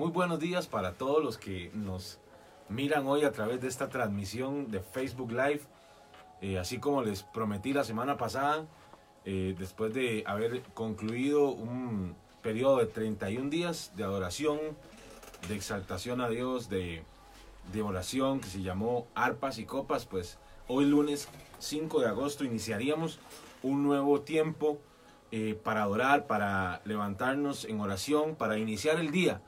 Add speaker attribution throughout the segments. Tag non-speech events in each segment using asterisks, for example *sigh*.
Speaker 1: Muy buenos días para todos los que nos miran hoy a través de esta transmisión de Facebook Live. Eh, así como les prometí la semana pasada, eh, después de haber concluido un periodo de 31 días de adoración, de exaltación a Dios, de, oración que se llamó Arpas y Copas, pues hoy lunes 5 de agosto iniciaríamos un nuevo tiempo eh, para adorar, para levantarnos en oración, para iniciar el día,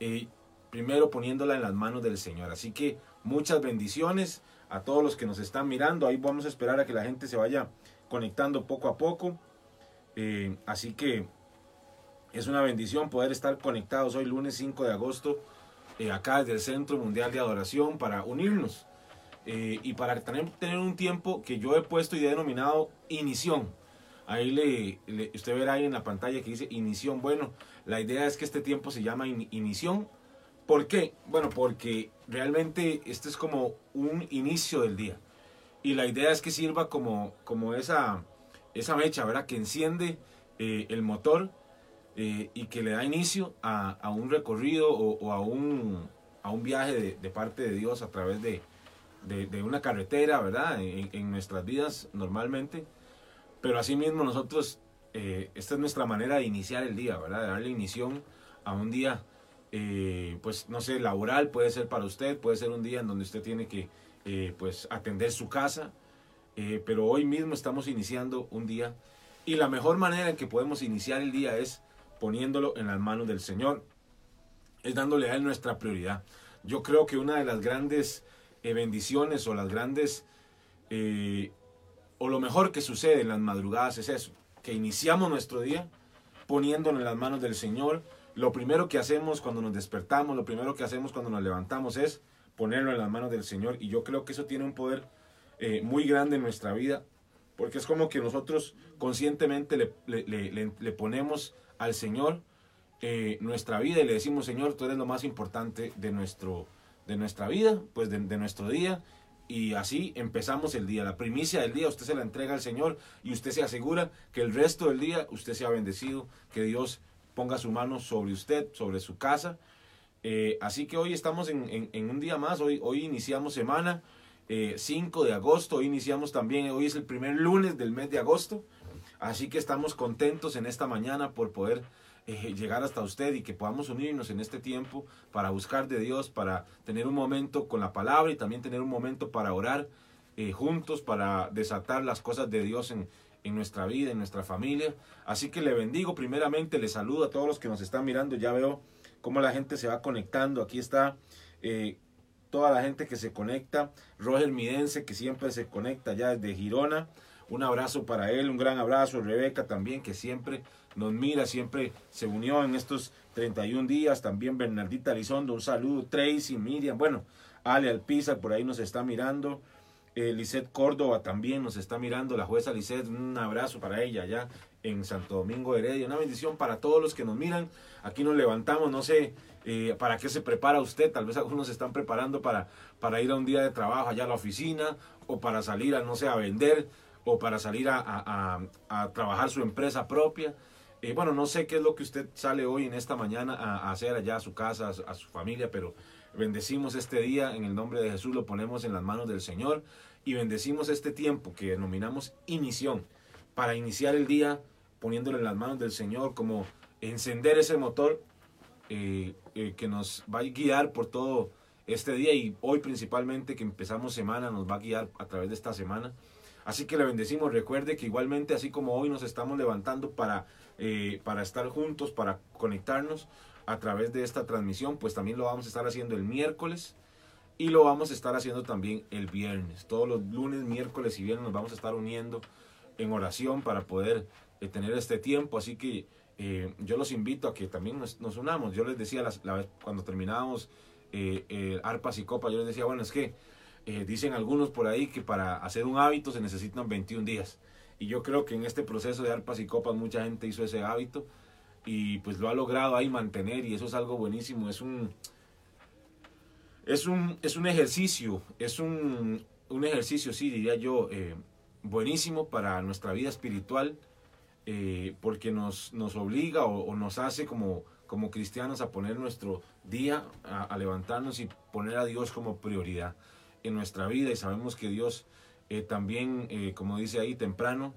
Speaker 1: eh, primero poniéndola en las manos del Señor. Así que muchas bendiciones a todos los que nos están mirando. Ahí vamos a esperar a que la gente se vaya conectando poco a poco. Eh, así que es una bendición poder estar conectados hoy lunes 5 de agosto acá desde el Centro Mundial de Adoración para unirnos y para tener, un tiempo que yo he puesto y he denominado inición Ahí le, usted verá ahí en la pantalla que dice inición. Bueno, la idea es que este tiempo se llama inición. ¿Por qué? Bueno, porque realmente este es como un inicio del día. Y la idea es que sirva como, como esa, esa mecha, ¿verdad? Que enciende eh, el motor eh, y que le da inicio a, un recorrido o, a, un, a un viaje de, parte de Dios a través de, una carretera, ¿verdad? en nuestras vidas normalmente. Pero asimismo nosotros, eh, esta es nuestra manera de iniciar el día, ¿verdad? De darle inicio a un día, eh, pues no sé, laboral, puede ser para usted, puede ser un día en donde usted tiene que, eh, pues, atender su casa, pero hoy mismo estamos iniciando un día y la mejor manera en que podemos iniciar el día es poniéndolo en las manos del Señor, es dándole a Él nuestra prioridad. Yo creo que una de las grandes bendiciones o las grandes o lo mejor que sucede en las madrugadas es eso, que iniciamos nuestro día poniéndolo en las manos del Señor. Lo primero que hacemos cuando nos despertamos, lo primero que hacemos cuando nos levantamos es ponerlo en las manos del Señor. Y yo creo que eso tiene un poder eh, muy grande en nuestra vida, porque es como que nosotros conscientemente le, ponemos al Señor eh, nuestra vida y le decimos, Señor, tú eres lo más importante de, nuestro, de nuestra vida, pues de, de nuestro día y así empezamos el día. La primicia del día usted se la entrega al Señor y usted se asegura que el resto del día usted sea bendecido, que Dios ponga su mano sobre usted, sobre su casa. Eh, así que hoy estamos en, un día más, hoy, hoy iniciamos semana 5 eh, de agosto, hoy iniciamos también, hoy es el primer lunes del mes de agosto. Así que estamos contentos en esta mañana por poder eh, llegar hasta usted y que podamos unirnos en este tiempo para buscar de Dios, para tener un momento con la palabra y también tener un momento para orar eh, juntos, para desatar las cosas de Dios en, en nuestra vida, en nuestra familia. Así que le bendigo primeramente, le saludo a todos los que nos están mirando, ya veo cómo la gente se va conectando, aquí está eh, toda la gente que se conecta, Roger Midense que siempre se conecta ya desde Girona, un abrazo para él, un gran abrazo, Rebeca también que siempre nos mira, siempre se unió en estos 31 días. También Bernardita Elizondo, un saludo. Tracy, Miriam, bueno, Ale Alpizar por ahí nos está mirando. Eh, Lisette Córdoba también nos está mirando. La jueza Lisette, un abrazo para ella allá en Santo Domingo Heredia. Una bendición para todos los que nos miran. Aquí nos levantamos, no sé eh, para qué se prepara usted. Tal vez algunos se están preparando para, para ir a un día de trabajo allá a la oficina o para salir a, no sé, a vender o para salir a, a, a trabajar su empresa propia. Eh, bueno, no sé qué es lo que usted sale hoy en esta mañana a, hacer allá a su casa, a su, familia, pero bendecimos este día en el nombre de Jesús, lo ponemos en las manos del Señor y bendecimos este tiempo que denominamos inición, para iniciar el día poniéndolo en las manos del Señor, como encender ese motor eh, eh, que nos va a guiar por todo este día y hoy principalmente que empezamos semana, nos va a guiar a través de esta semana. Así que le bendecimos. Recuerde que igualmente, así como hoy nos estamos levantando para, eh, para estar juntos, para conectarnos a través de esta transmisión, pues también lo vamos a estar haciendo el miércoles y lo vamos a estar haciendo también el viernes. Todos los lunes, miércoles y viernes nos vamos a estar uniendo en oración para poder eh, tener este tiempo. Así que eh, yo los invito a que también nos, unamos. Yo les decía la, vez cuando terminábamos arpas y copas, yo les decía, bueno, es que eh, dicen algunos por ahí que para hacer un hábito se necesitan 21 días. Y yo creo que en este proceso de arpas y copas mucha gente hizo ese hábito y pues lo ha logrado ahí mantener y eso es algo buenísimo. Es un, es un, es un ejercicio, es un, un ejercicio, sí, diría yo, eh, buenísimo para nuestra vida espiritual eh, porque nos, nos obliga o, nos hace como, como cristianos a poner nuestro día, a, levantarnos y poner a Dios como prioridad en nuestra vida y sabemos que Dios eh, también, eh, como dice ahí, temprano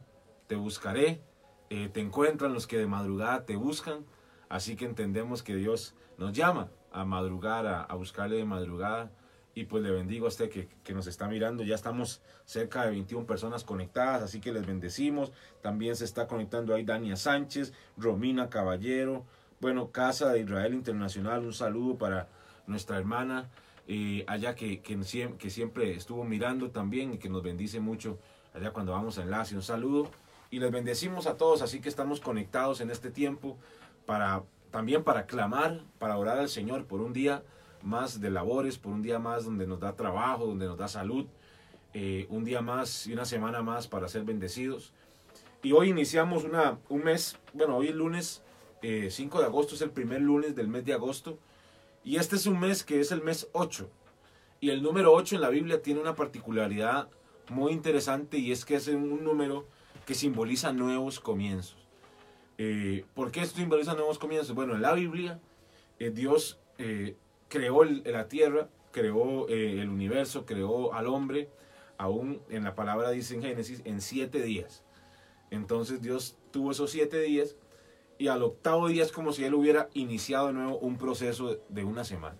Speaker 1: te buscaré, eh, te encuentran los que de madrugada te buscan, así que entendemos que Dios nos llama a madrugar, a, buscarle de madrugada y pues le bendigo a usted que, que, nos está mirando. Ya estamos cerca de 21 personas conectadas, así que les bendecimos. También se está conectando ahí Dania Sánchez, Romina Caballero, bueno, Casa de Israel Internacional, un saludo para nuestra hermana eh, allá que, que, siempre estuvo mirando también y que nos bendice mucho allá cuando vamos a enlace. Un saludo y les bendecimos a todos, así que estamos conectados en este tiempo para también para clamar, para orar al Señor por un día más de labores, por un día más donde nos da trabajo, donde nos da salud, eh, un día más y una semana más para ser bendecidos. Y hoy iniciamos una, un mes, bueno, hoy es lunes 5 eh, de agosto es el primer lunes del mes de agosto. Y este es un mes que es el mes 8. Y el número 8 en la Biblia tiene una particularidad muy interesante y es que es un número que simboliza nuevos comienzos. Eh, ¿Por qué esto simboliza nuevos comienzos? Bueno, en la Biblia eh, Dios creó la tierra, creó el universo, creó al hombre, aún en la palabra dice en Génesis, en siete días. Entonces Dios tuvo esos siete días y al octavo día es como si él hubiera iniciado de nuevo un proceso de una semana.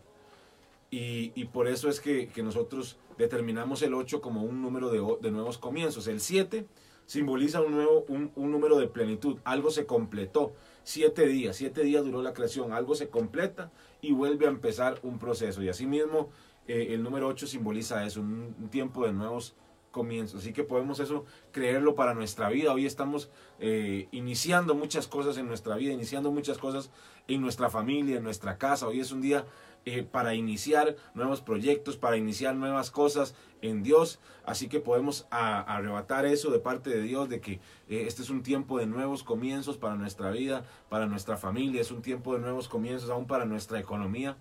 Speaker 1: Y, y por eso es que, que, nosotros determinamos el 8 como un número de, de nuevos comienzos. El 7 simboliza un, nuevo, un, un, número de plenitud. Algo se completó. Siete días, siete días duró la creación. Algo se completa y vuelve a empezar un proceso. Y asimismo, eh, el número 8 simboliza eso, un, un tiempo de nuevos comienzo. Así que podemos eso creerlo para nuestra vida. Hoy estamos eh, iniciando muchas cosas en nuestra vida, iniciando muchas cosas en nuestra familia, en nuestra casa. Hoy es un día eh, para iniciar nuevos proyectos, para iniciar nuevas cosas en Dios. Así que podemos arrebatar eso de parte de Dios, de que eh, este es un tiempo de nuevos comienzos para nuestra vida, para nuestra familia, es un tiempo de nuevos comienzos aún para nuestra economía.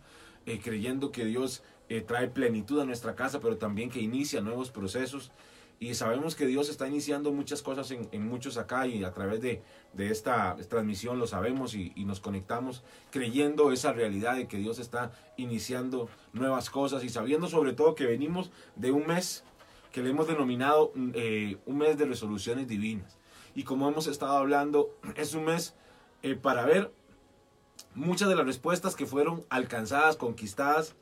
Speaker 1: creyendo que Dios eh, trae plenitud a nuestra casa, pero también que inicia nuevos procesos. Y sabemos que Dios está iniciando muchas cosas en, en muchos acá y a través de, de esta, transmisión lo sabemos y, y, nos conectamos creyendo esa realidad de que Dios está iniciando nuevas cosas y sabiendo sobre todo que venimos de un mes que le hemos denominado eh, un mes de resoluciones divinas. Y como hemos estado hablando, *clears throat* es un mes eh, para ver muchas de las respuestas que fueron alcanzadas, conquistadas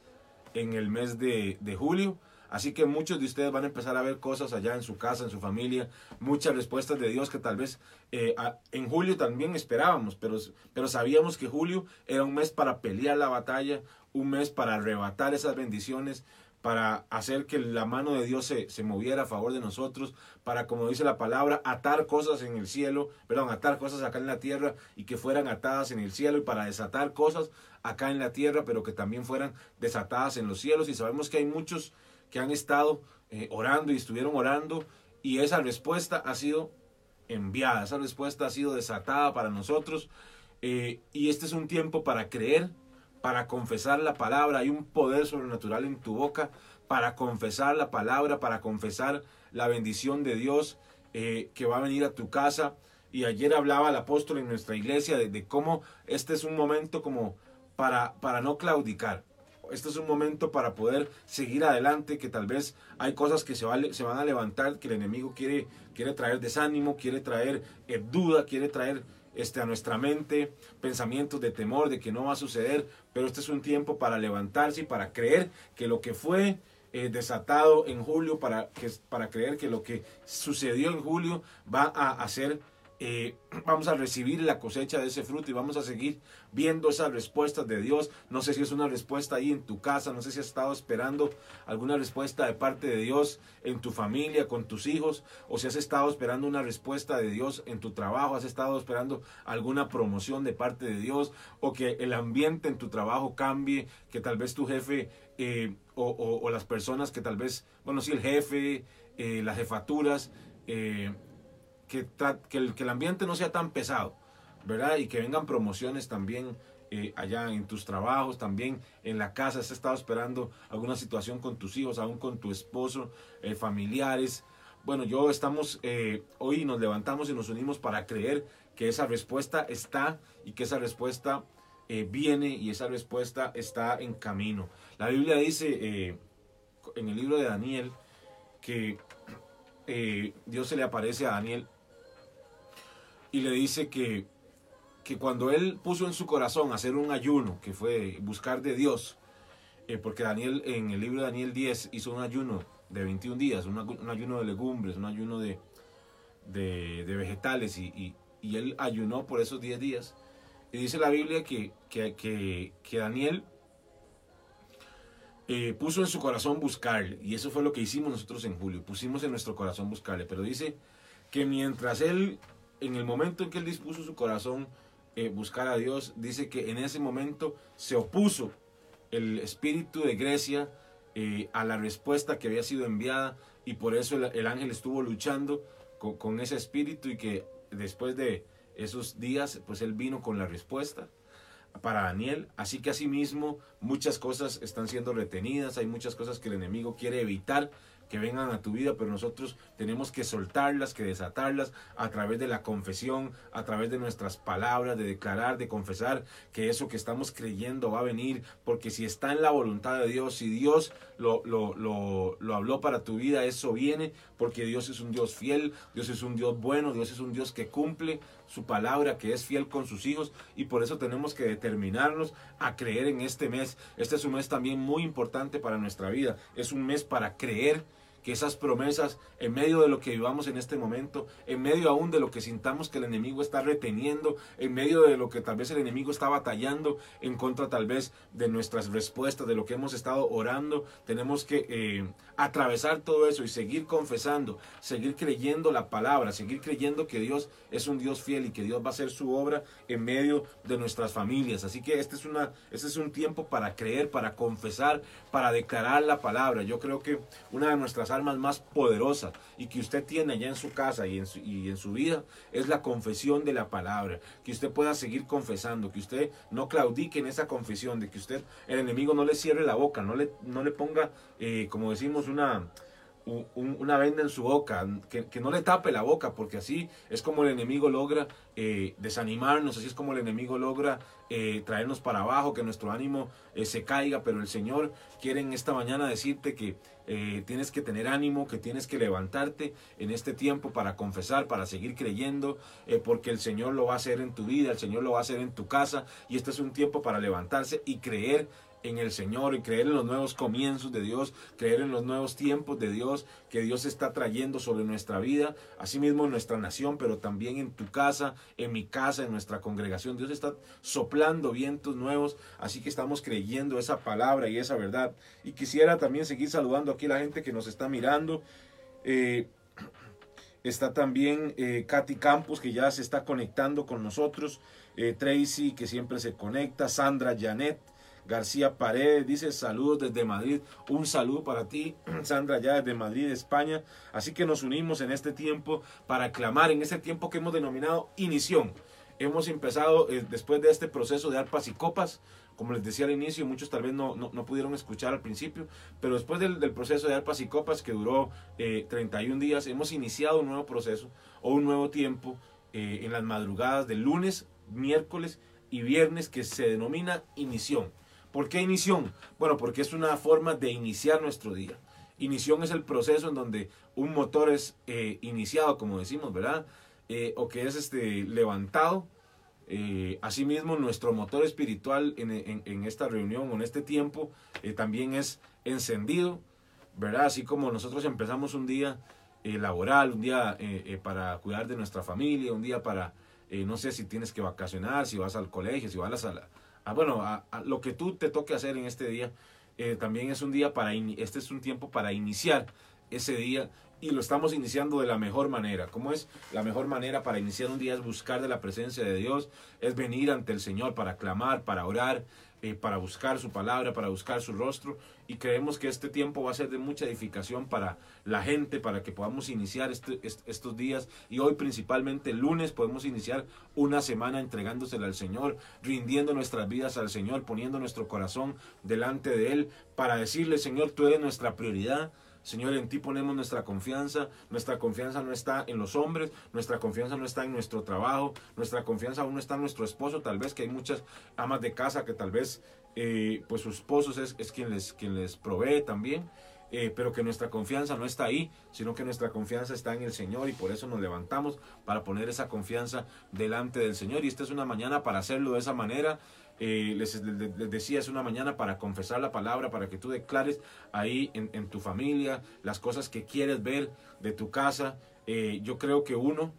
Speaker 1: en el mes de, julio. Así que muchos de ustedes van a empezar a ver cosas allá en su casa, en su familia, muchas respuestas de Dios que tal vez eh, en julio también esperábamos, pero, pero sabíamos que julio era un mes para pelear la batalla, un mes para arrebatar esas bendiciones, para hacer que la mano de Dios se, se, moviera a favor de nosotros, para, como dice la palabra, atar cosas en el cielo, perdón, atar cosas acá en la tierra y que fueran atadas en el cielo y para desatar cosas acá en la tierra, pero que también fueran desatadas en los cielos. Y sabemos que hay muchos que han estado eh, orando y estuvieron orando y esa respuesta ha sido enviada, esa respuesta ha sido desatada para nosotros. Eh, y este es un tiempo para creer, para confesar la palabra. Hay un poder sobrenatural en tu boca para confesar la palabra, para confesar la bendición de Dios eh, que va a venir a tu casa. Y ayer hablaba el apóstol en nuestra iglesia de, cómo este es un momento como para, para no claudicar. Este es un momento para poder seguir adelante, que tal vez hay cosas que se, se van a levantar, que el enemigo quiere, quiere traer desánimo, quiere traer eh, duda, quiere traer este, a nuestra mente pensamientos de temor, de que no va a suceder, pero este es un tiempo para levantarse y para creer que lo que fue eh, desatado en julio, para, que, para creer que lo que sucedió en julio va a hacer eh, *clears throat* vamos a recibir la cosecha de ese fruto y vamos a seguir viendo esas respuestas de Dios. No sé si es una respuesta ahí en tu casa, no sé si has estado esperando alguna respuesta de parte de Dios en tu familia, con tus hijos, o si has estado esperando una respuesta de Dios en tu trabajo, has estado esperando alguna promoción de parte de Dios, o que el ambiente en tu trabajo cambie, que tal vez tu jefe eh, o, las personas que tal vez, bueno, si el jefe, eh, las jefaturas, que, el, que el ambiente no sea tan pesado, ¿verdad? Y que vengan promociones también eh, allá en tus trabajos, también en la casa, has estado esperando alguna situación con tus hijos, aún con tu esposo, eh, familiares. Bueno, yo estamos, eh, hoy nos levantamos y nos unimos para creer que esa respuesta está y que esa respuesta eh, viene y esa respuesta está en camino. La Biblia dice en el libro de Daniel que Dios se le aparece a Daniel y le dice que, que cuando él puso en su corazón hacer un ayuno, que fue buscar de Dios, porque Daniel en el libro de Daniel 10 hizo un ayuno de 21 días, un, ayuno de legumbres, un ayuno de, de, vegetales y, y, él ayunó por esos 10 días. Y dice la Biblia que, que, que, Daniel eh, puso en su corazón buscarle. Y eso fue lo que hicimos nosotros en julio. Pusimos en nuestro corazón buscarle. Pero dice que mientras él, en el momento en que él dispuso su corazón eh, buscar a Dios, dice que en ese momento se opuso el espíritu de Grecia eh, a la respuesta que había sido enviada y por eso el, ángel estuvo luchando con, con, ese espíritu y que después de esos días pues él vino con la respuesta para Daniel. Así que asimismo muchas cosas están siendo retenidas, hay muchas cosas que el enemigo quiere evitar que vengan a tu vida, pero nosotros tenemos que soltarlas, que desatarlas a través de la confesión, a través de nuestras palabras, de declarar, de confesar que eso que estamos creyendo va a venir, porque si está en la voluntad de Dios, si Dios lo, lo, lo, lo habló para tu vida, eso viene, porque Dios es un Dios fiel, Dios es un Dios bueno, Dios es un Dios que cumple su palabra, que es fiel con sus hijos, y por eso tenemos que determinarnos a creer en este mes. Este es un mes también muy importante para nuestra vida, es un mes para creer que esas promesas, en medio de lo que vivamos en este momento, en medio aún de lo que sintamos que el enemigo está reteniendo, en medio de lo que tal vez el enemigo está batallando en contra tal vez de nuestras respuestas, de lo que hemos estado orando, tenemos que eh, atravesar todo eso y seguir confesando, seguir creyendo la palabra, seguir creyendo que Dios es un Dios fiel y que Dios va a hacer su obra en medio de nuestras familias. Así que este es, una, este es un tiempo para creer, para confesar, para declarar la palabra. Yo creo que una de nuestras más poderosas y que usted tiene allá en su casa y en su, y en su vida es la confesión de la palabra. Que usted pueda seguir confesando, que usted no claudique en esa confesión, de que usted, el enemigo no le cierre la boca, no le, no le ponga, eh, como decimos, una una venda en su boca, que, no le tape la boca, porque así es como el enemigo logra eh, desanimarnos, así es como el enemigo logra eh, traernos para abajo, que nuestro ánimo eh, se caiga, pero el Señor quiere en esta mañana decirte que tienes que tener ánimo, que tienes que levantarte en este tiempo para confesar, para seguir creyendo, porque el Señor lo va a hacer en tu vida, el Señor lo va a hacer en tu casa, y este es un tiempo para levantarse y creer en el Señor y creer en los nuevos comienzos de Dios, creer en los nuevos tiempos de Dios que Dios está trayendo sobre nuestra vida, asimismo en nuestra nación, pero también en tu casa, en mi casa, en nuestra congregación. Dios está soplando vientos nuevos, así que estamos creyendo esa palabra y esa verdad. Y quisiera también seguir saludando aquí a la gente que nos está mirando. Eh, está también eh, Katy Campos, que ya se está conectando con nosotros. Eh, Tracy, que siempre se conecta. Sandra Janet. García Paredes dice saludos desde Madrid. Un saludo para ti, *clears throat* Sandra, ya desde Madrid, España. Así que nos unimos en este tiempo para clamar, en este tiempo que hemos denominado inición. Hemos empezado eh, después de este proceso de arpas y copas, como les decía al inicio, muchos tal vez no, no, pudieron escuchar al principio, pero después del, proceso de arpas y copas que duró 31 eh, días, hemos iniciado un nuevo proceso o un nuevo tiempo eh, en las madrugadas de lunes, miércoles y viernes que se denomina inición. ¿Por qué inición? Bueno, porque es una forma de iniciar nuestro día. Inición es el proceso en donde un motor es eh, iniciado, como decimos, ¿verdad? Eh, o que es este, levantado. Eh, asimismo, nuestro motor espiritual en, esta reunión o en este tiempo también es encendido, ¿verdad? Así como nosotros empezamos un día laboral, un día para cuidar de nuestra familia, un día para, no sé si tienes que vacacionar, si vas al colegio, si vas a la, Ah, bueno, lo que tú te toque hacer en este día, eh, también es un día para, este es un tiempo para iniciar ese día y lo estamos iniciando de la mejor manera. ¿Cómo es? La mejor manera para iniciar un día es buscar de la presencia de Dios, es venir ante el Señor para clamar, para orar, eh, para buscar su palabra, para buscar su rostro. Y creemos que este tiempo va a ser de mucha edificación para la gente, para que podamos iniciar este, estos días. Y hoy principalmente el lunes podemos iniciar una semana entregándosela al Señor, rindiendo nuestras vidas al Señor, poniendo nuestro corazón delante de Él, para decirle, Señor, tú eres nuestra prioridad. Señor, en ti ponemos nuestra confianza. Nuestra confianza no está en los hombres, nuestra confianza no está en nuestro trabajo, nuestra confianza aún no está en nuestro esposo. Tal vez que hay muchas amas de casa que tal vez eh, pues sus esposos es, quien, les, quien les provee también. Eh, pero que nuestra confianza no está ahí, sino que nuestra confianza está en el Señor y por eso nos levantamos para poner esa confianza delante del Señor. Y esta es una mañana para hacerlo de esa manera. Eh, les, decía, es una mañana para confesar la palabra, para que tú declares ahí en, tu familia las cosas que quieres ver de tu casa. Eh, yo creo que uno,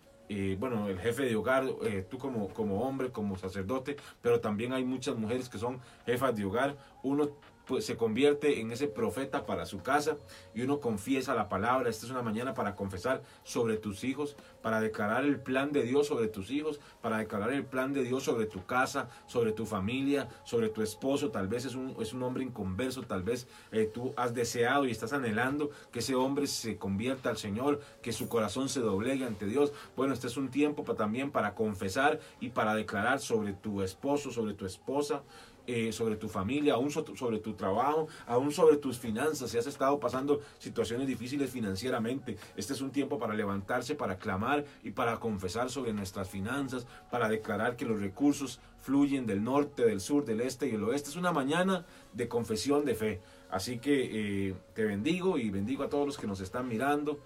Speaker 1: bueno, el jefe de hogar, tú como, como hombre, como sacerdote, pero también hay muchas mujeres que son jefas de hogar, uno pues, se convierte en ese profeta para su casa y uno confiesa la palabra. Esta es una mañana para confesar sobre tus hijos, para declarar el plan de Dios sobre tus hijos, para declarar el plan de Dios sobre tu casa, sobre tu familia, sobre tu esposo. Tal vez es un, es un hombre inconverso, tal vez eh, tú has deseado y estás anhelando que ese hombre se convierta al Señor, que su corazón se doblegue ante Dios. Bueno, este es un tiempo también para confesar y para declarar sobre tu esposo, sobre tu esposa, eh, sobre tu familia, aún sobre tu trabajo, aún sobre tus finanzas, si has estado pasando situaciones difíciles financieramente, este es un tiempo para levantarse, para clamar y para confesar sobre nuestras finanzas, para declarar que los recursos fluyen del norte, del sur, del este y del oeste. Es una mañana de confesión de fe. Así que eh, te bendigo y bendigo a todos los que nos están mirando.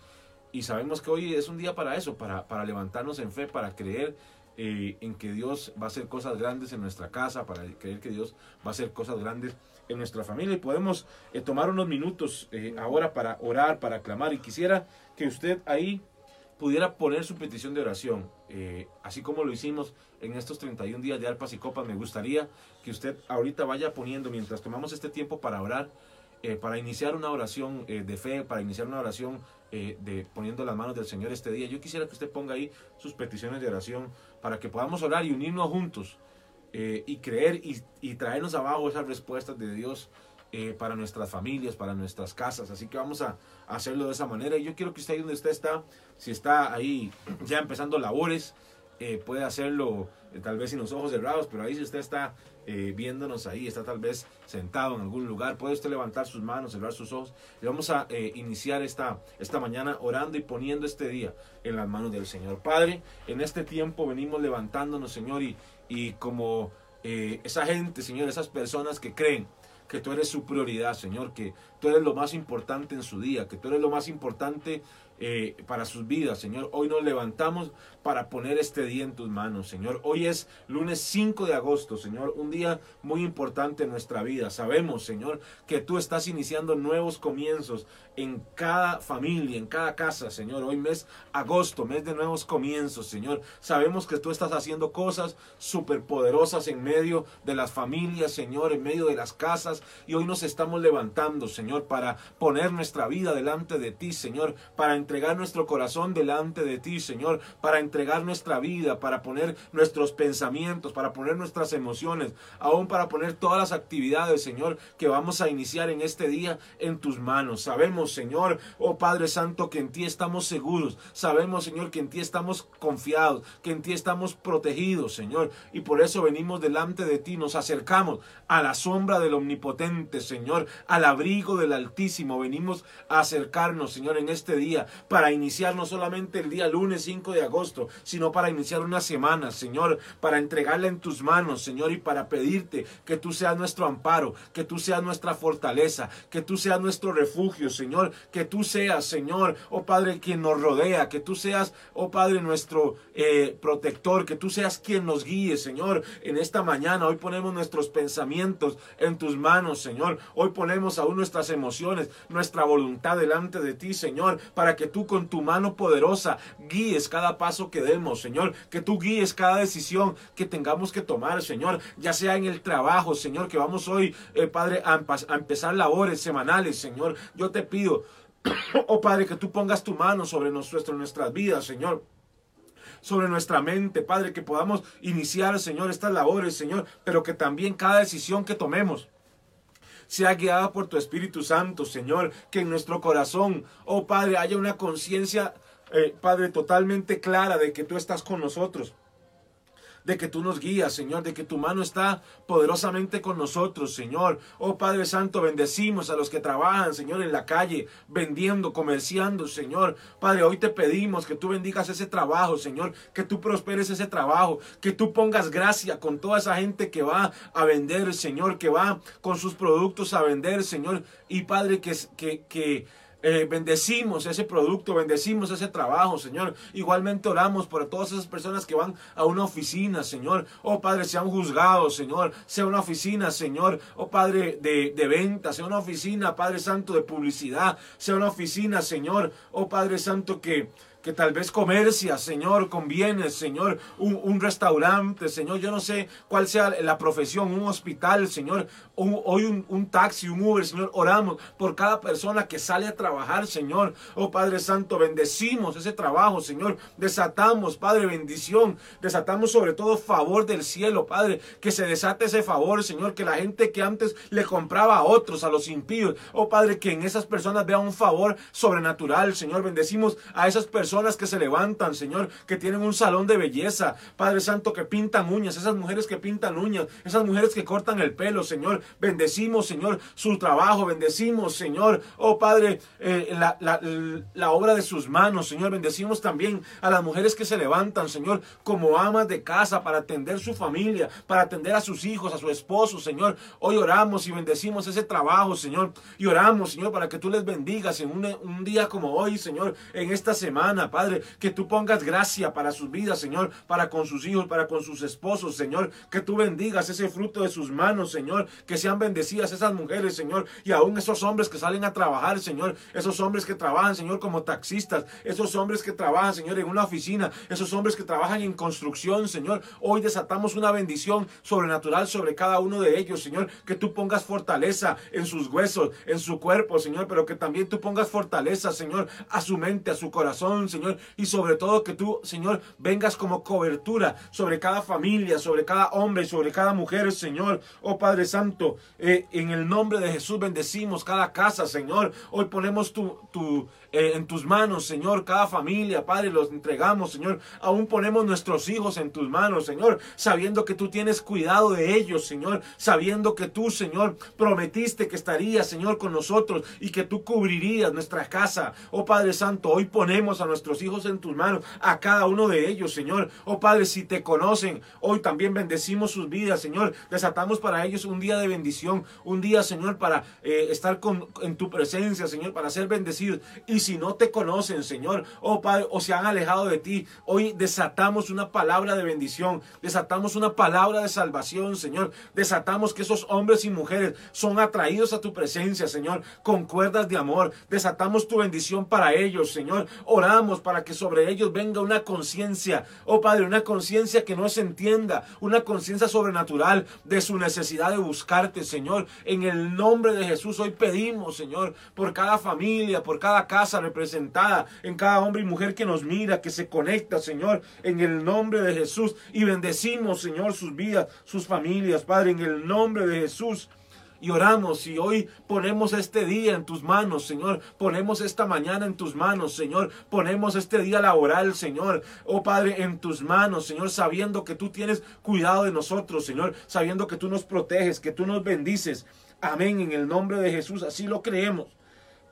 Speaker 1: Y sabemos que hoy es un día para eso, para, para levantarnos en fe, para creer eh, en que Dios va a hacer cosas grandes en nuestra casa, para creer que Dios va a hacer cosas grandes en nuestra familia. Y podemos eh, tomar unos minutos eh, ahora para orar, para clamar. Y quisiera que usted ahí pudiera poner su petición de oración, así como lo hicimos en estos 31 días de Alpas y Copas. Me gustaría que usted ahorita vaya poniendo, mientras tomamos este tiempo para orar, para iniciar una oración de fe, para iniciar una oración de poniendo las manos del Señor este día. Yo quisiera que usted ponga ahí sus peticiones de oración para que podamos orar y unirnos juntos eh, y creer y, traernos abajo esas respuestas de Dios eh, para nuestras familias, para nuestras casas. Así que vamos a, hacerlo de esa manera. Y yo quiero que usted ahí donde usted está, si está ahí ya empezando labores, eh, puede hacerlo tal vez sin los ojos cerrados, pero ahí si usted está eh, viéndonos ahí, está tal vez sentado en algún lugar, puede usted levantar sus manos, cerrar sus ojos. Y vamos a eh, iniciar esta, esta mañana orando y poniendo este día en las manos del Señor. Padre, en este tiempo venimos levantándonos, Señor, y, y como eh, esa gente, Señor, esas personas que creen que tú eres su prioridad, Señor, que tú eres lo más importante en su día, que tú eres lo más importante para sus vidas, Señor. Hoy nos levantamos para poner este día en tus manos, Señor. Hoy es lunes 5 de agosto, Señor, un día muy importante en nuestra vida. Sabemos, Señor, que tú estás iniciando nuevos comienzos en cada familia, en cada casa, Señor. Hoy mes agosto, mes de nuevos comienzos, Señor. Sabemos que tú estás haciendo cosas superpoderosas en medio de las familias, Señor, en medio de las casas. Y hoy nos estamos levantando, Señor, para poner nuestra vida delante de ti, Señor, para entregar nuestro corazón delante de ti, Señor, para entregar nuestra vida, para poner nuestros pensamientos, para poner nuestras emociones, aún para poner todas las actividades, Señor, que vamos a iniciar en este día en tus manos. Sabemos, Señor, oh Padre Santo, que en ti estamos seguros. Sabemos, Señor, que en ti estamos confiados, que en ti estamos protegidos, Señor. Y por eso venimos delante de ti, nos acercamos a la sombra del Omnipotente, Señor, al abrigo del Altísimo. Venimos a acercarnos, Señor, en este día, para iniciar no solamente el día lunes 5 de agosto, sino para iniciar una semana, Señor, para entregarla en tus manos, Señor, y para pedirte que tú seas nuestro amparo, que tú seas nuestra fortaleza, que tú seas nuestro refugio, Señor, que tú seas, Señor, oh Padre, quien nos rodea, que tú seas, oh Padre, nuestro eh, protector, que tú seas quien nos guíe, Señor, en esta mañana. Hoy ponemos nuestros pensamientos en tus manos, Señor. Hoy ponemos aún nuestras emociones, nuestra voluntad delante de ti, Señor, para que tú con tu mano poderosa guíes cada paso que demos, Señor, que tú guíes cada decisión que tengamos que tomar, Señor, ya sea en el trabajo, Señor, que vamos hoy, eh, Padre, a empezar labores semanales, Señor. Yo te pido, *coughs* oh Padre, que tú pongas tu mano sobre nuestras vidas, Señor. Sobre nuestra mente, Padre, que podamos iniciar, Señor, estas labores, Señor, pero que también cada decisión que tomemos sea guiada por tu Espíritu Santo, Señor, que en nuestro corazón, oh Padre, haya una conciencia eh, Padre, totalmente clara de que tú estás con nosotros de que tú nos guías, Señor, de que tu mano está poderosamente con nosotros, Señor. Oh Padre Santo, bendecimos a los que trabajan, Señor, en la calle, vendiendo, comerciando, Señor. Padre, hoy te pedimos que tú bendigas ese trabajo, Señor, que tú prosperes ese trabajo, que tú pongas gracia con toda esa gente que va a vender, Señor, que va con sus productos a vender, Señor. Y Padre, que, que, que eh, bendecimos ese producto, bendecimos ese trabajo, Señor. Igualmente oramos por todas esas personas que van a una oficina, Señor. Oh Padre, sean juzgados, Señor. Sea una oficina, Señor. Oh Padre, de, de venta, sea una oficina, Padre Santo, de publicidad. Sea una oficina, Señor. Oh Padre Santo, que que tal vez comercia, Señor, conviene, Señor, un, restaurante, Señor, yo no sé cuál sea la profesión, un hospital, Señor, hoy un, un, taxi, un Uber, Señor, oramos por cada persona que sale a trabajar, Señor. Oh Padre Santo, bendecimos ese trabajo, Señor. Desatamos, Padre, bendición. Desatamos sobre todo favor del cielo, Padre. Que se desate ese favor, Señor. Que la gente que antes le compraba a otros, a los impíos, oh Padre, que en esas personas vea un favor sobrenatural, Señor. Bendecimos a esas personas que se levantan, Señor, que tienen un salón de belleza, Padre Santo, que pintan uñas, esas mujeres que pintan uñas, esas mujeres que cortan el pelo, Señor. Bendecimos, Señor, su trabajo. Bendecimos, Señor, oh Padre, eh, la, la, obra de sus manos, Señor. Bendecimos también a las mujeres que se levantan, Señor, como amas de casa para atender su familia, para atender a sus hijos, a su esposo, Señor. Hoy oramos y bendecimos ese trabajo, Señor. Y oramos, Señor, para que tú les bendigas en un, un día como hoy, Señor, en esta semana, Padre, que tú pongas gracia para sus vidas, Señor, para con sus hijos, para con sus esposos, Señor, que tú bendigas ese fruto de sus manos, Señor, que sean bendecidas esas mujeres, Señor, y aún esos hombres que salen a trabajar, Señor, esos hombres que trabajan, Señor, como taxistas, esos hombres que trabajan, Señor, en una oficina, esos hombres que trabajan en construcción, Señor, hoy desatamos una bendición sobrenatural sobre cada uno de ellos, Señor, que tú pongas fortaleza en sus huesos, en su cuerpo, Señor, pero que también tú pongas fortaleza, Señor, a su mente, a su corazón, Señor, y sobre todo que tú, Señor, vengas como cobertura sobre cada familia, sobre cada hombre, sobre cada mujer, Señor, oh Padre Santo, eh, en el nombre de Jesús bendecimos cada casa, Señor. Hoy ponemos tu, tu eh, en tus manos, Señor, cada familia, Padre, los entregamos, Señor. Aún ponemos nuestros hijos en tus manos, Señor, sabiendo que tú tienes cuidado de ellos, Señor, sabiendo que tú, Señor, prometiste que estarías, Señor, con nosotros y que tú cubrirías nuestra casa. Oh Padre Santo, hoy ponemos a nuestros hijos en tus manos, a cada uno de ellos, Señor. Oh Padre, si te conocen, hoy también bendecimos sus vidas, Señor. Desatamos para ellos un día de bendición, un día, Señor, para eh, estar con, en tu presencia, Señor, para ser bendecidos. Si no te conocen, Señor, oh Padre, o se han alejado de ti, hoy desatamos una palabra de bendición, desatamos una palabra de salvación, Señor. Desatamos que esos hombres y mujeres son atraídos a tu presencia, Señor, con cuerdas de amor. Desatamos tu bendición para ellos, Señor. Oramos para que sobre ellos venga una conciencia, oh Padre, una conciencia que no se entienda, una conciencia sobrenatural de su necesidad de buscarte, Señor. En el nombre de Jesús hoy pedimos, Señor, por cada familia, por cada casa representada en cada hombre y mujer que nos mira, que se conecta, Señor, en el nombre de Jesús. Y bendecimos, Señor, sus vidas, sus familias, Padre, en el nombre de Jesús y oramos y hoy ponemos este día en tus manos, Señor. Ponemos esta mañana en tus manos, Señor. Ponemos este día laboral, Señor. Oh Padre, en tus manos, Señor, sabiendo que tú tienes cuidado de nosotros, Señor. Sabiendo que tú nos proteges, que tú nos bendices. Amén, en el nombre de Jesús, así lo creemos.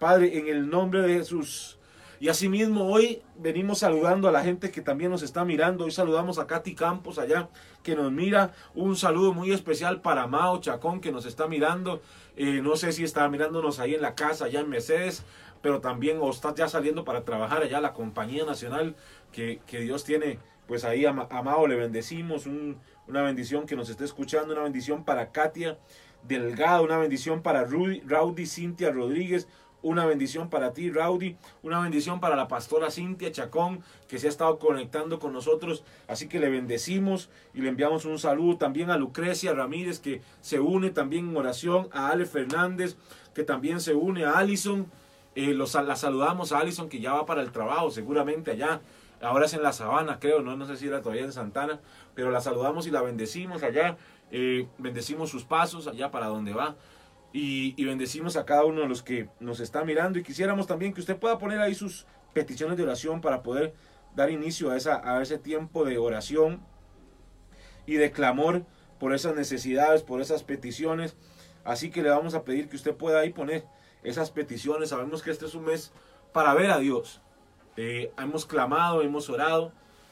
Speaker 1: Padre, en el nombre de Jesús. Y asimismo hoy venimos saludando a la gente que también nos está mirando. Hoy saludamos a Katy Campos allá que nos mira. Un saludo muy especial para Mao Chacón que nos está mirando. Eh, no sé si está mirándonos ahí en la casa, allá en Mercedes, pero también o está ya saliendo para trabajar allá la compañía nacional que, Dios tiene. Pues ahí a, Mao le bendecimos. una bendición que nos esté escuchando. Una bendición para Katia Delgado. Una bendición para Rudy, Raudy Cintia Rodríguez una bendición para ti, Rowdy. Una bendición para la pastora Cintia Chacón, que se ha estado conectando con nosotros. Así que le bendecimos y le enviamos un saludo también a Lucrecia Ramírez, que se une también en oración. A Ale Fernández, que también se une. A Allison. Eh, los, la saludamos a Allison, que ya va para el trabajo, seguramente allá. Ahora es en la sabana, creo, no, no sé si era todavía en Santana, pero la saludamos y la bendecimos allá. Eh, bendecimos sus pasos allá para donde va. Y, bendecimos a cada uno de los que nos está mirando y quisiéramos también que usted pueda poner ahí sus peticiones de oración para poder dar inicio a, ese tiempo de oración. y de clamor por esas necesidades, por esas peticiones. Así que le vamos a pedir que usted pueda ahí poner esas peticiones. Sabemos que este es un mes para ver a Dios. Eh, hemos clamado, hemos orado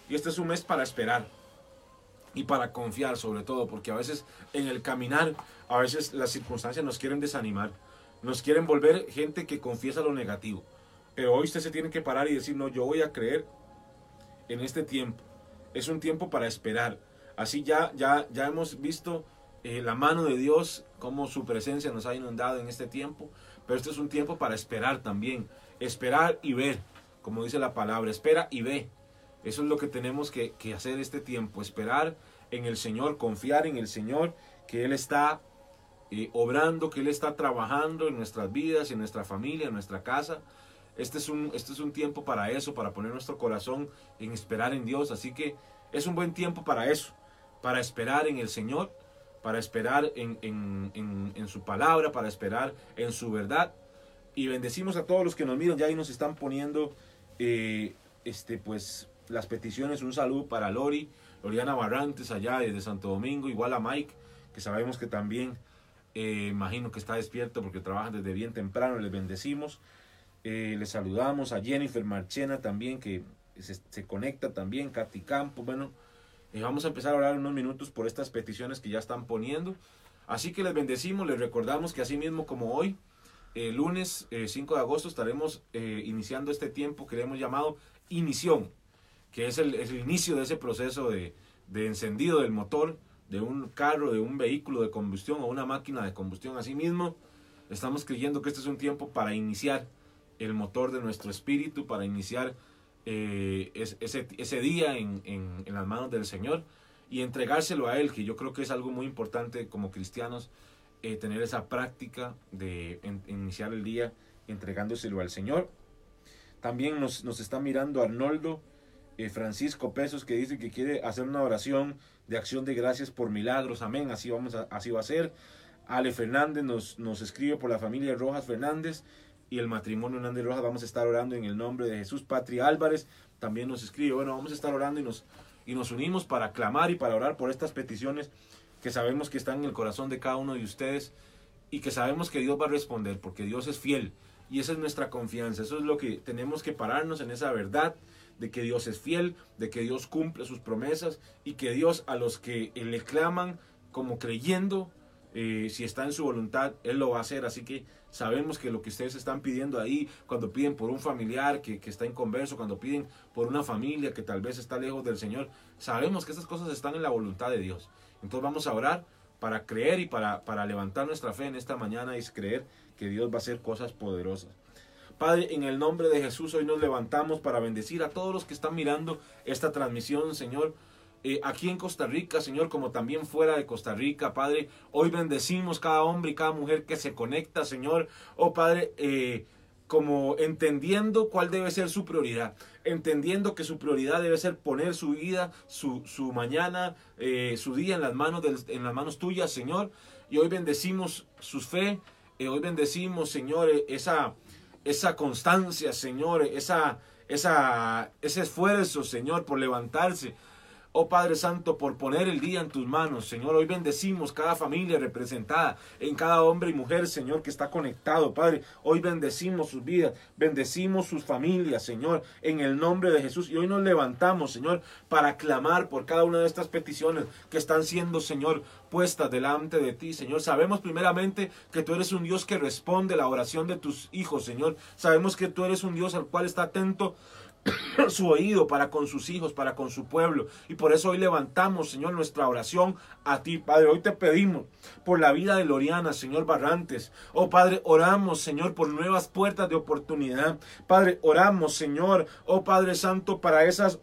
Speaker 1: y este es un mes para esperar y para confiar sobre todo, porque a veces en el caminar, a veces las circunstancias nos quieren desanimar, nos quieren volver gente que confiesa lo negativo. Pero hoy usted se tiene que parar y decir, no, yo voy a creer en este tiempo. Es un tiempo para esperar. Así ya, ya, ya hemos visto eh, la mano de Dios, cómo su presencia nos ha inundado en este tiempo. Pero este es un tiempo para esperar también. Esperar y ver, como dice la palabra. Espera y ve. Eso es lo que tenemos que, que hacer este tiempo. Esperar en el Señor, confiar en el Señor, que Él está eh, obrando, que Él está trabajando en nuestras vidas, en nuestra familia, en nuestra casa. Este es, un, este es un tiempo para eso, para poner nuestro corazón en esperar en Dios. Así que es un buen tiempo para eso, para esperar en el Señor, para esperar en, en, en, su palabra, para esperar en su verdad. Y bendecimos a todos los que nos miran, ya ahí nos están poniendo eh, este, pues, las peticiones. Un saludo para Lori, Loriana Barrantes allá desde Santo Domingo, igual a Mike, que sabemos que también, eh, imagino que está despierto porque trabaja desde bien temprano, les bendecimos. Eh, les saludamos a Jennifer Marchena también, que se, conecta también, Katy Campo. Bueno, eh, vamos a empezar a hablar unos minutos por estas peticiones que ya están poniendo. Así que les bendecimos, les recordamos que así mismo como hoy, el lunes 5 de agosto, estaremos iniciando este tiempo que le hemos llamado Inición que es el, inicio de ese proceso de, encendido del motor de un carro, de un vehículo de combustión o una máquina de combustión. Asimismo, estamos creyendo que este es un tiempo para iniciar el motor de nuestro espíritu, para iniciar eh, ese, día en, las manos del Señor y entregárselo a Él, que yo creo que es algo muy importante como cristianos, eh, tener esa práctica de iniciar el día entregándoselo al Señor. También nos, nos está mirando Arnoldo eh, Francisco Pesos que dice que quiere hacer una oración de acción de gracias por milagros. Amén. Así, vamos a, así va a ser. Ale Fernández nos, nos escribe por la familia Rojas Fernández y el matrimonio Hernández Rojas. Vamos a estar orando en el nombre de Jesús. Patria Álvarez también nos escribe. Bueno, vamos a estar orando y nos, y nos unimos para clamar y para orar por estas peticiones que sabemos que están en el corazón de cada uno de ustedes y que sabemos que Dios va a responder porque Dios es fiel y esa es nuestra confianza. Eso es lo que tenemos que pararnos en esa verdad de que Dios es fiel, de que Dios cumple sus promesas y que Dios a los que le claman como creyendo, eh, si está en su voluntad, Él lo va a hacer. Así que sabemos que lo que ustedes están pidiendo ahí, cuando piden por un familiar que, está en converso, cuando piden por una familia que tal vez está lejos del Señor, sabemos que esas cosas están en la voluntad de Dios. Entonces vamos a orar para creer y para, para levantar nuestra fe en esta mañana y creer que Dios va a hacer cosas poderosas. Padre, en el nombre de Jesús hoy nos levantamos para bendecir a todos los que están mirando esta transmisión, Señor. Eh, aquí en Costa Rica, Señor, como también fuera de Costa Rica, Padre. Hoy bendecimos cada hombre y cada mujer que se conecta, Señor. Oh, Padre, eh, como entendiendo cuál debe ser su prioridad, entendiendo que su prioridad debe ser poner su vida, su, su mañana, eh, su día en las, manos en las manos tuyas, Señor. Y hoy bendecimos su fe, hoy bendecimos, Señor, esa esa constancia, Señor, esa, esa, ese esfuerzo, Señor, por levantarse, Oh Padre Santo, por poner el día en tus manos, Señor. Hoy bendecimos cada familia representada en cada hombre y mujer, Señor, que está conectado, Padre. Hoy bendecimos sus vidas, bendecimos sus familias, Señor, en el nombre de Jesús. Y hoy nos levantamos, Señor, para clamar por cada una de estas peticiones que están siendo, Señor, puestas delante de ti, Señor. Sabemos primeramente que tú eres un Dios que responde la oración de tus hijos, Señor. Sabemos que tú eres un Dios al cual está atento *coughs* su oído para con sus hijos, para con su pueblo. Y por eso hoy levantamos, Señor, nuestra oración a ti, Padre. Hoy te pedimos por la vida de Loriana, Señor Barrantes. Oh, Padre, oramos, Señor, por nuevas puertas de oportunidad. Padre, oramos, Señor, oh Padre Santo, para esas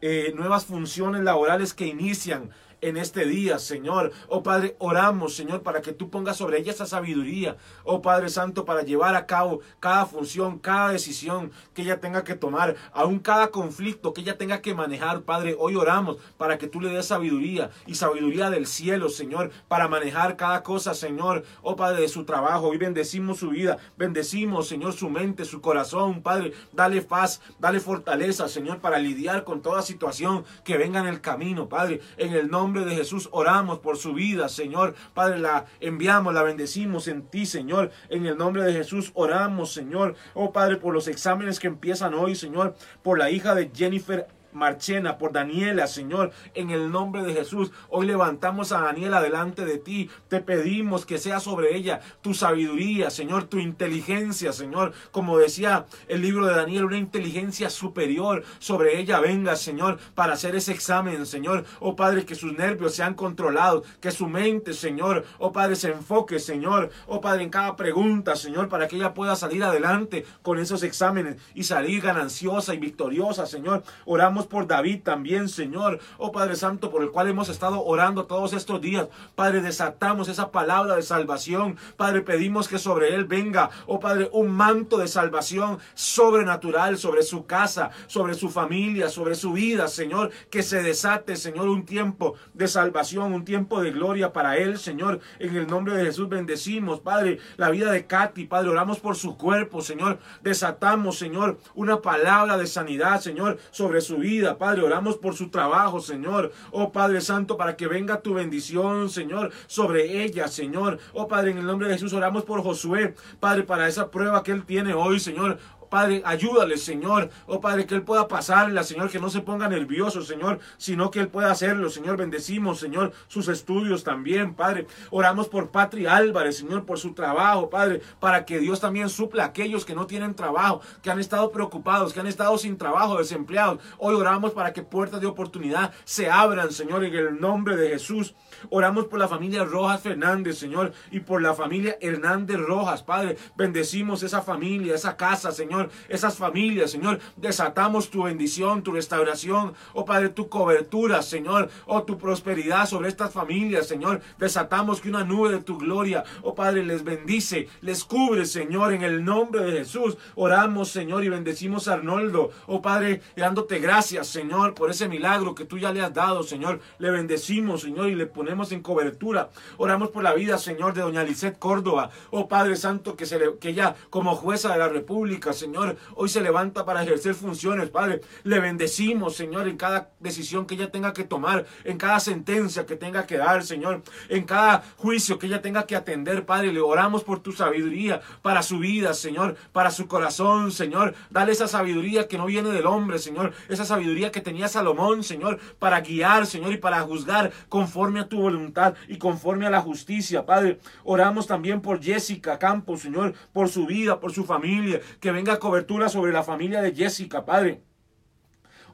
Speaker 1: eh, nuevas funciones laborales que inician en este día, Señor. Oh Padre, oramos, Señor, para que tú pongas sobre ella esa sabiduría. Oh Padre Santo, para llevar a cabo cada función, cada decisión que ella tenga que tomar, aún cada conflicto que ella tenga que manejar, Padre. Hoy oramos para que tú le des sabiduría y sabiduría del cielo, Señor, para manejar cada cosa, Señor. Oh Padre, de su trabajo. Hoy bendecimos su vida, bendecimos, Señor, su mente, su corazón, Padre. Dale paz, dale fortaleza, Señor, para lidiar con toda situación que venga en el camino, Padre. En el nombre nombre de Jesús oramos por su vida, Señor. Padre, la enviamos, la bendecimos en ti, Señor. En el nombre de Jesús oramos, Señor. Oh Padre, por los exámenes que empiezan hoy, Señor. Por la hija de Jennifer Marchena, por Daniela, Señor, en el nombre de Jesús. Hoy levantamos a Daniela delante de ti. Te pedimos que sea sobre ella tu sabiduría, Señor, tu inteligencia, Señor. Como decía el libro de Daniel, una inteligencia superior sobre ella venga, Señor, para hacer ese examen, Señor. Oh Padre, que sus nervios sean controlados, que su mente, Señor, oh Padre, se enfoque, Señor. Oh Padre, en cada pregunta, Señor, para que ella pueda salir adelante con esos exámenes y salir gananciosa y victoriosa, Señor. Oramos por David también, Señor. Oh Padre Santo, por el cual hemos estado orando todos estos días. Padre, desatamos esa palabra de salvación. Padre, pedimos que sobre él venga, oh Padre, un manto de salvación sobrenatural sobre su casa, sobre su familia, sobre su vida, Señor. Que se desate, Señor, un tiempo de salvación, un tiempo de gloria para él, Señor. En el nombre de Jesús bendecimos, Padre, la vida de Katy, Padre, oramos por su cuerpo, Señor. Desatamos, Señor, una palabra de sanidad, Señor, sobre su vida Padre. Oramos por su trabajo, Señor. Oh Padre Santo, para que venga tu bendición, Señor, sobre ella, Señor. Oh Padre, en el nombre de Jesús oramos por Josué, Padre, para esa prueba que él tiene hoy, Señor. Padre, ayúdale, Señor. Oh, Padre, que Él pueda pasarla, Señor, que no se ponga nervioso, Señor, sino que Él pueda hacerlo, Señor. Bendecimos, Señor, sus estudios también, Padre. Oramos por Patri Álvarez, Señor, por su trabajo, Padre, para que Dios también supla a aquellos que no tienen trabajo, que han estado preocupados, que han estado sin trabajo, desempleados. Hoy oramos para que puertas de oportunidad se abran, Señor, en el nombre de Jesús. Oramos por la familia Rojas Fernández, Señor, y por la familia Hernández Rojas, Padre. Bendecimos esa familia, esa casa, Señor esas familias, Señor. Desatamos tu bendición, tu restauración, oh Padre, tu cobertura, Señor, oh tu prosperidad sobre estas familias, Señor. Desatamos que una nube de tu gloria, oh Padre, les bendice, les cubre, Señor, en el nombre de Jesús. Oramos, Señor, y bendecimos a Arnoldo, oh Padre, dándote gracias, Señor, por ese milagro que tú ya le has dado, Señor. Le bendecimos, Señor, y le ponemos en cobertura. Oramos por la vida, Señor, de doña Lisette Córdoba, oh Padre Santo, que, se le, que ella como jueza de la República, Señor, Señor, hoy se levanta para ejercer funciones, Padre. Le bendecimos, Señor, en cada decisión que ella tenga que tomar, en cada sentencia que tenga que dar, Señor, en cada juicio que ella tenga que atender, Padre. Le oramos por tu sabiduría para su vida, Señor, para su corazón, Señor. Dale esa sabiduría que no viene del hombre, Señor. Esa sabiduría que tenía Salomón, Señor, para guiar, Señor, y para juzgar conforme a tu voluntad y conforme a la justicia, Padre. Oramos también por Jessica Campos, Señor, por su vida, por su familia, que venga cobertura sobre la familia de Jessica, Padre.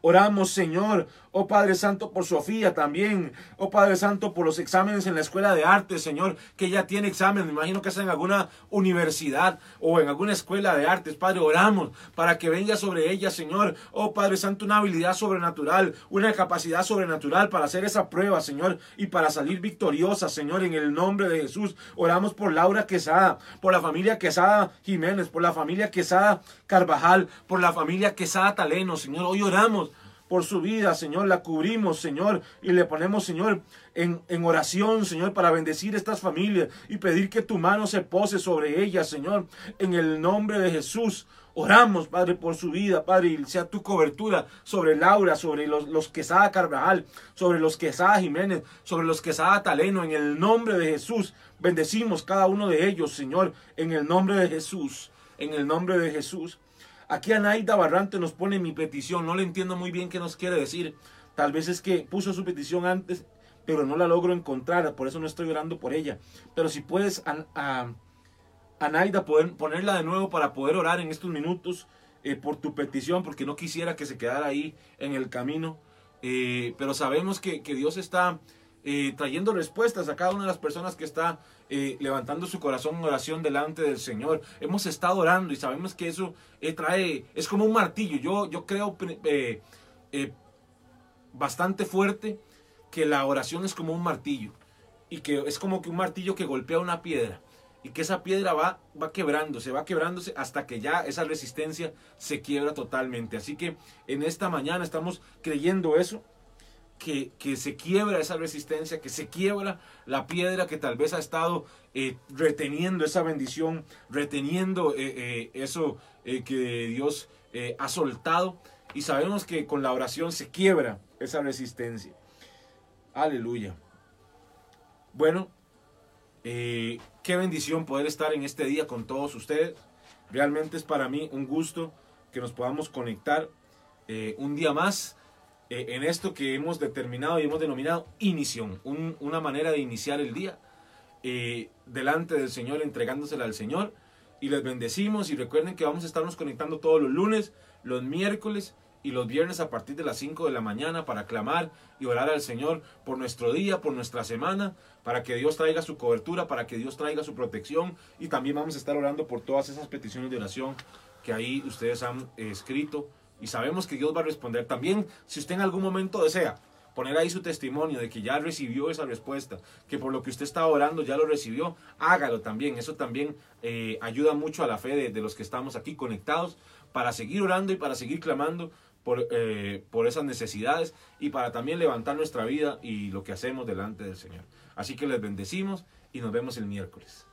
Speaker 1: Oramos, Señor, oh Padre Santo, por Sofía también. Oh Padre Santo, por los exámenes en la escuela de arte, Señor, que ella tiene examen. Me imagino que es en alguna universidad o en alguna escuela de artes. Padre, oramos para que venga sobre ella, Señor. Oh Padre Santo, una habilidad sobrenatural, una capacidad sobrenatural para hacer esa prueba, Señor, y para salir victoriosa, Señor, en el nombre de Jesús. Oramos por Laura Quesada, por la familia Quesada Jiménez, por la familia Quesada Carvajal, por la familia Quesada Taleno, Señor. Hoy oramos por su vida, Señor. La cubrimos, Señor, y le ponemos, Señor, en, en, oración, Señor, para bendecir estas familias y pedir que tu mano se pose sobre ellas, Señor, en el nombre de Jesús. Oramos, Padre, por su vida, Padre, y sea tu cobertura sobre Laura, sobre los, los Quesada Carvajal, sobre los Quesada Jiménez, sobre los Quesada Taleno, en el nombre de Jesús. Bendecimos cada uno de ellos, Señor, en el nombre de Jesús, en el nombre de Jesús. Aquí Anaida Barrante nos pone mi petición. No le entiendo muy bien qué nos quiere decir. Tal vez es que puso su petición antes, pero no la logro encontrar. Por eso no estoy orando por ella. Pero si puedes, a, Anaida, ponerla de nuevo para poder orar en estos minutos eh, por tu petición, porque no quisiera que se quedara ahí en el camino. Eh, pero sabemos que Dios está eh, trayendo respuestas a cada una de las personas que está eh, levantando su corazón en oración delante del Señor. Hemos estado orando y sabemos que eso eh, trae, es como un martillo. Yo, yo creo bastante fuerte que la oración es como un martillo y que es como que un martillo que golpea una piedra y que esa piedra va, va quebrándose, va quebrándose hasta que ya esa resistencia se quiebra totalmente. Así que en esta mañana estamos creyendo eso que, se quiebra esa resistencia, que se quiebra la piedra que tal vez ha estado eh, reteniendo esa bendición, reteniendo eh, eh, eso que Dios ha soltado. Y sabemos que con la oración se quiebra esa resistencia. Aleluya. Bueno, qué bendición poder estar en este día con todos ustedes. Realmente es para mí un gusto que nos podamos conectar un día más eh, en esto que hemos determinado y hemos denominado inición, una manera de iniciar el día delante del Señor, entregándosela al Señor. Y les bendecimos y recuerden que vamos a estarnos conectando todos los lunes, los miércoles y los viernes a partir de las 5 de la mañana para clamar y orar al Señor por nuestro día, por nuestra semana, para que Dios traiga su cobertura, para que Dios traiga su protección y también vamos a estar orando por todas esas peticiones de oración que ahí ustedes han escrito y sabemos que Dios va a responder también si usted en algún momento desea poner ahí su testimonio de que ya recibió esa respuesta, que por lo que usted estaba orando ya lo recibió, hágalo también. Eso también eh, ayuda mucho a la fe de, de, los que estamos aquí conectados para seguir orando y para seguir clamando por, eh, por esas necesidades y para también levantar nuestra vida y lo que hacemos delante del Señor. Así que les bendecimos y nos vemos el miércoles.